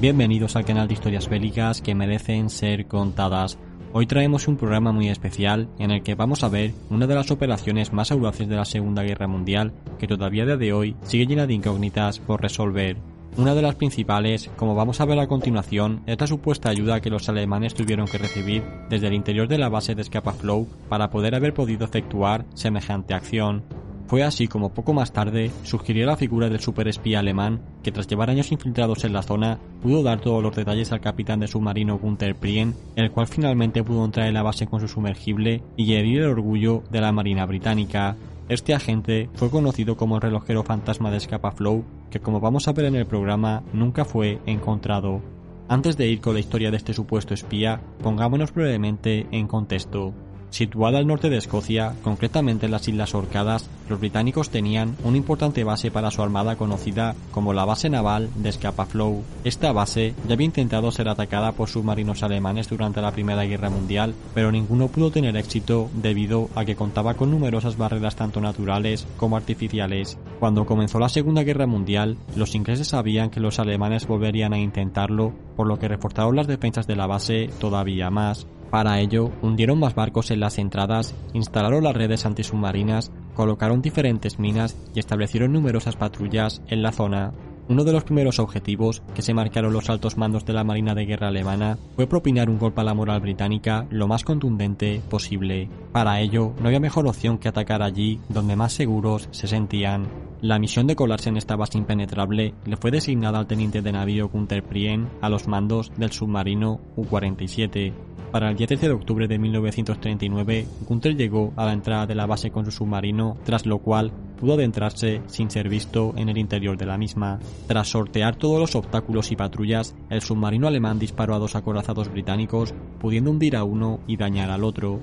bienvenidos al canal de historias bélicas que merecen ser contadas. Hoy traemos un programa muy especial en el que vamos a ver una de las operaciones más audaces de la Segunda Guerra Mundial que todavía a de hoy sigue llena de incógnitas por resolver. Una de las principales, como vamos a ver a continuación, es la supuesta ayuda que los alemanes tuvieron que recibir desde el interior de la base de Scapa Flow para poder haber podido efectuar semejante acción. Fue así como poco más tarde surgiría la figura del superespía alemán que tras llevar años infiltrados en la zona pudo dar todos los detalles al capitán de submarino Gunther Prien, el cual finalmente pudo entrar en la base con su sumergible y herir el orgullo de la marina británica. Este agente fue conocido como el relojero fantasma de Scapa Flow, que como vamos a ver en el programa nunca fue encontrado. Antes de ir con la historia de este supuesto espía, pongámonos brevemente en contexto. Situada al norte de Escocia, concretamente en las Islas Orcadas, los británicos tenían una importante base para su armada conocida como la base naval de Scapa Flow. Esta base ya había intentado ser atacada por submarinos alemanes durante la Primera Guerra Mundial, pero ninguno pudo tener éxito debido a que contaba con numerosas barreras tanto naturales como artificiales. Cuando comenzó la Segunda Guerra Mundial, los ingleses sabían que los alemanes volverían a intentarlo, por lo que reforzaron las defensas de la base todavía más. Para ello, hundieron más barcos en las entradas, instalaron las redes antisubmarinas, colocaron diferentes minas y establecieron numerosas patrullas en la zona. Uno de los primeros objetivos que se marcaron los altos mandos de la Marina de Guerra alemana fue propinar un golpe a la moral británica lo más contundente posible. Para ello, no había mejor opción que atacar allí donde más seguros se sentían. La misión de colarse en esta base impenetrable le fue designada al teniente de navío Gunther Prien a los mandos del submarino U-47. Para el día 13 de octubre de 1939, Gunther llegó a la entrada de la base con su submarino, tras lo cual pudo adentrarse sin ser visto en el interior de la misma. Tras sortear todos los obstáculos y patrullas, el submarino alemán disparó a dos acorazados británicos, pudiendo hundir a uno y dañar al otro.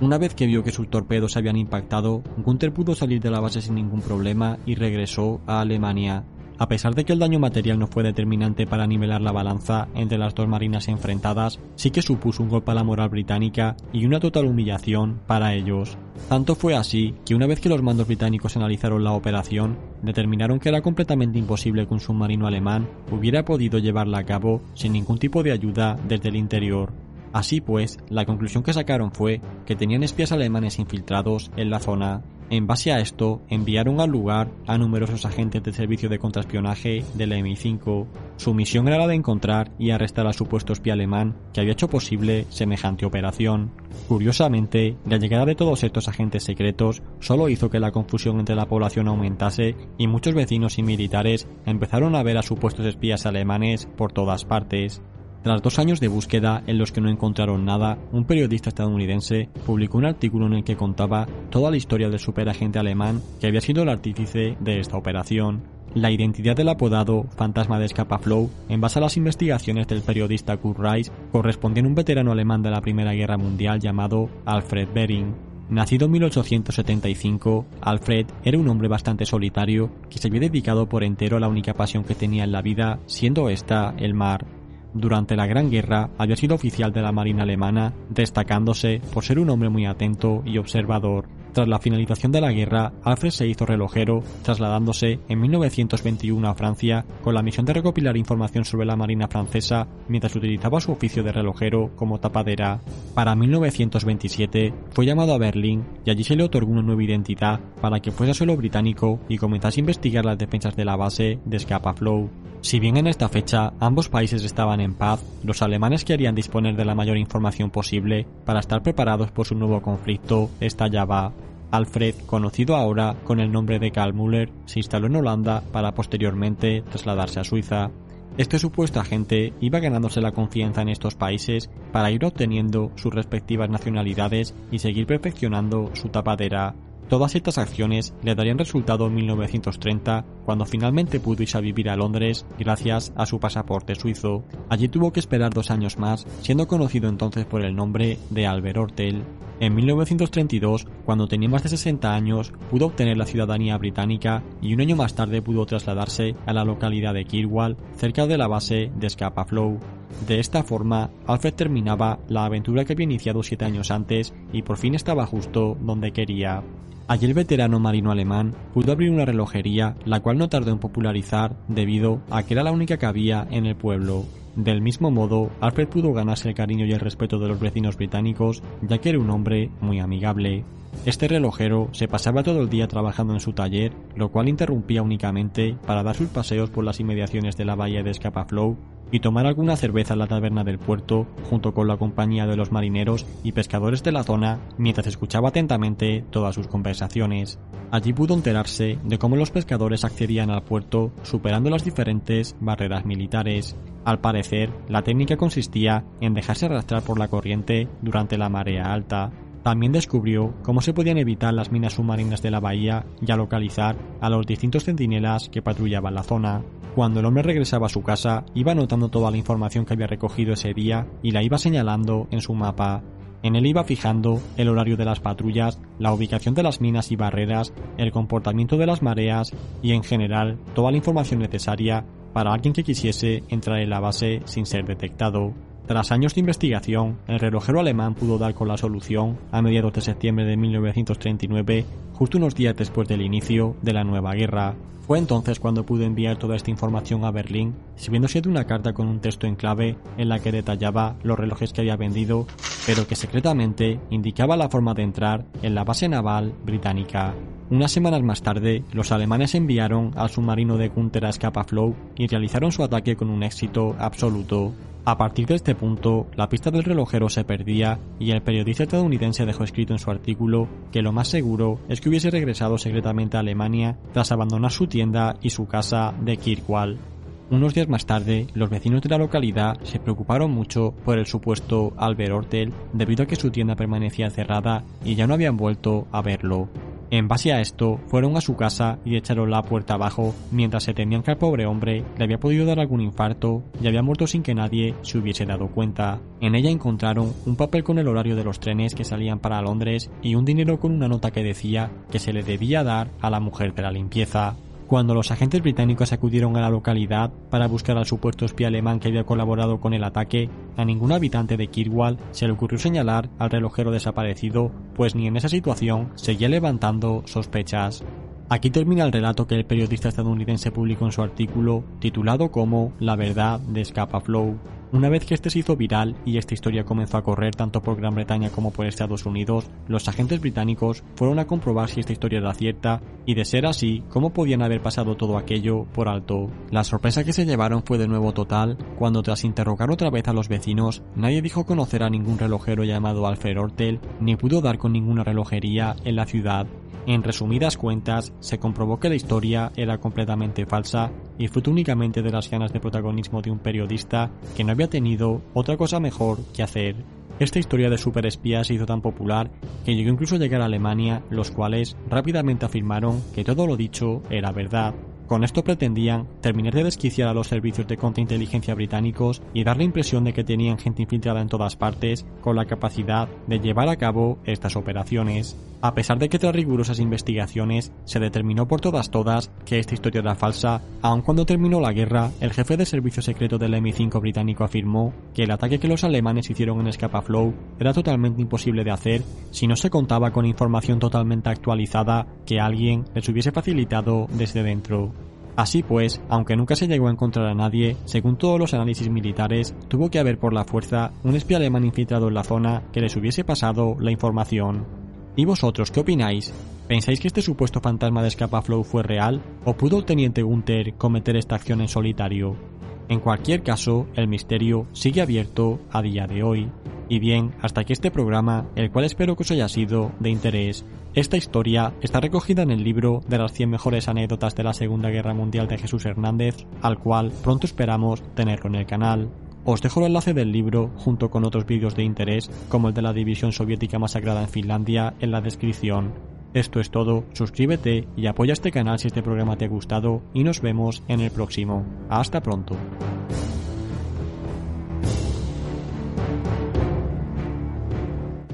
Una vez que vio que sus torpedos habían impactado, Gunther pudo salir de la base sin ningún problema y regresó a Alemania. A pesar de que el daño material no fue determinante para nivelar la balanza entre las dos marinas enfrentadas, sí que supuso un golpe a la moral británica y una total humillación para ellos. Tanto fue así que una vez que los mandos británicos analizaron la operación, determinaron que era completamente imposible que un submarino alemán hubiera podido llevarla a cabo sin ningún tipo de ayuda desde el interior. Así pues, la conclusión que sacaron fue que tenían espías alemanes infiltrados en la zona en base a esto, enviaron al lugar a numerosos agentes del servicio de contraespionaje del MI5. Su misión era la de encontrar y arrestar al supuesto espía alemán que había hecho posible semejante operación. Curiosamente, la llegada de todos estos agentes secretos solo hizo que la confusión entre la población aumentase y muchos vecinos y militares empezaron a ver a supuestos espías alemanes por todas partes. Tras dos años de búsqueda en los que no encontraron nada, un periodista estadounidense publicó un artículo en el que contaba toda la historia del superagente alemán que había sido el artífice de esta operación. La identidad del apodado Fantasma de Scapa Flow, en base a las investigaciones del periodista Kurt Rice, correspondía a un veterano alemán de la Primera Guerra Mundial llamado Alfred Bering. Nacido en 1875, Alfred era un hombre bastante solitario que se había dedicado por entero a la única pasión que tenía en la vida, siendo esta el mar. Durante la Gran Guerra había sido oficial de la Marina alemana, destacándose por ser un hombre muy atento y observador. Tras la finalización de la guerra, Alfred se hizo relojero, trasladándose en 1921 a Francia con la misión de recopilar información sobre la Marina francesa mientras utilizaba su oficio de relojero como tapadera. Para 1927 fue llamado a Berlín y allí se le otorgó una nueva identidad para que fuese suelo británico y comenzase a investigar las defensas de la base de Scapa Flow. Si bien en esta fecha ambos países estaban en paz, los alemanes querían disponer de la mayor información posible para estar preparados por su nuevo conflicto estallaba. Alfred, conocido ahora con el nombre de Karl Müller, se instaló en Holanda para posteriormente trasladarse a Suiza. Este supuesto agente iba ganándose la confianza en estos países para ir obteniendo sus respectivas nacionalidades y seguir perfeccionando su tapadera Todas estas acciones le darían resultado en 1930, cuando finalmente pudo irse a vivir a Londres gracias a su pasaporte suizo. Allí tuvo que esperar dos años más, siendo conocido entonces por el nombre de Albert Ortel. En 1932, cuando tenía más de 60 años, pudo obtener la ciudadanía británica y un año más tarde pudo trasladarse a la localidad de Kirwall, cerca de la base de Scapa Flow. De esta forma, Alfred terminaba la aventura que había iniciado siete años antes y por fin estaba justo donde quería. Allí el veterano marino alemán pudo abrir una relojería, la cual no tardó en popularizar debido a que era la única que había en el pueblo. Del mismo modo, Alfred pudo ganarse el cariño y el respeto de los vecinos británicos, ya que era un hombre muy amigable. Este relojero se pasaba todo el día trabajando en su taller, lo cual interrumpía únicamente para dar sus paseos por las inmediaciones de la bahía de Scapa-Flow y tomar alguna cerveza en la taberna del puerto junto con la compañía de los marineros y pescadores de la zona mientras escuchaba atentamente todas sus conversaciones. Allí pudo enterarse de cómo los pescadores accedían al puerto superando las diferentes barreras militares. Al parecer, la técnica consistía en dejarse arrastrar por la corriente durante la marea alta. También descubrió cómo se podían evitar las minas submarinas de la bahía y a localizar a los distintos centinelas que patrullaban la zona. Cuando el hombre regresaba a su casa, iba anotando toda la información que había recogido ese día y la iba señalando en su mapa. En él iba fijando el horario de las patrullas, la ubicación de las minas y barreras, el comportamiento de las mareas y en general toda la información necesaria para alguien que quisiese entrar en la base sin ser detectado. Tras años de investigación, el relojero alemán pudo dar con la solución a mediados de septiembre de 1939, justo unos días después del inicio de la nueva guerra. Fue entonces cuando pudo enviar toda esta información a Berlín, sirviéndose de una carta con un texto en clave en la que detallaba los relojes que había vendido, pero que secretamente indicaba la forma de entrar en la base naval británica. Unas semanas más tarde, los alemanes enviaron al submarino de Gunther a Scapa Flow y realizaron su ataque con un éxito absoluto. A partir de este punto, la pista del relojero se perdía y el periodista estadounidense dejó escrito en su artículo que lo más seguro es que hubiese regresado secretamente a Alemania tras abandonar su tienda y su casa de Kirkwall. Unos días más tarde, los vecinos de la localidad se preocuparon mucho por el supuesto Albert Hortel debido a que su tienda permanecía cerrada y ya no habían vuelto a verlo. En base a esto, fueron a su casa y echaron la puerta abajo, mientras se temían que al pobre hombre le había podido dar algún infarto y había muerto sin que nadie se hubiese dado cuenta. En ella encontraron un papel con el horario de los trenes que salían para Londres y un dinero con una nota que decía que se le debía dar a la mujer de la limpieza. Cuando los agentes británicos acudieron a la localidad para buscar al supuesto espía alemán que había colaborado con el ataque, a ningún habitante de Kirwall se le ocurrió señalar al relojero desaparecido, pues ni en esa situación seguía levantando sospechas. Aquí termina el relato que el periodista estadounidense publicó en su artículo, titulado como La verdad de Scapa Flow. Una vez que este se hizo viral y esta historia comenzó a correr tanto por Gran Bretaña como por Estados Unidos, los agentes británicos fueron a comprobar si esta historia era cierta y de ser así, cómo podían haber pasado todo aquello por alto. La sorpresa que se llevaron fue de nuevo total cuando tras interrogar otra vez a los vecinos, nadie dijo conocer a ningún relojero llamado Alfred Ortel ni pudo dar con ninguna relojería en la ciudad. En resumidas cuentas, se comprobó que la historia era completamente falsa y fruto únicamente de las ganas de protagonismo de un periodista que no había tenido otra cosa mejor que hacer. Esta historia de superespías se hizo tan popular que llegó incluso a llegar a Alemania, los cuales rápidamente afirmaron que todo lo dicho era verdad. Con esto pretendían terminar de desquiciar a los servicios de contrainteligencia británicos y dar la impresión de que tenían gente infiltrada en todas partes con la capacidad de llevar a cabo estas operaciones. A pesar de que tras rigurosas investigaciones se determinó por todas todas que esta historia era falsa, aun cuando terminó la guerra, el jefe de servicio secreto del MI5 británico afirmó que el ataque que los alemanes hicieron en Scapa Flow era totalmente imposible de hacer si no se contaba con información totalmente actualizada que alguien les hubiese facilitado desde dentro. Así pues, aunque nunca se llegó a encontrar a nadie, según todos los análisis militares, tuvo que haber por la fuerza un espía alemán infiltrado en la zona que les hubiese pasado la información. ¿Y vosotros qué opináis? ¿Pensáis que este supuesto fantasma de Flow fue real o pudo el teniente Gunther cometer esta acción en solitario? En cualquier caso, el misterio sigue abierto a día de hoy. Y bien, hasta aquí este programa, el cual espero que os haya sido de interés. Esta historia está recogida en el libro de las 100 mejores anécdotas de la Segunda Guerra Mundial de Jesús Hernández, al cual pronto esperamos tenerlo en el canal. Os dejo el enlace del libro junto con otros vídeos de interés como el de la división soviética masacrada en Finlandia en la descripción. Esto es todo, suscríbete y apoya este canal si este programa te ha gustado y nos vemos en el próximo. Hasta pronto.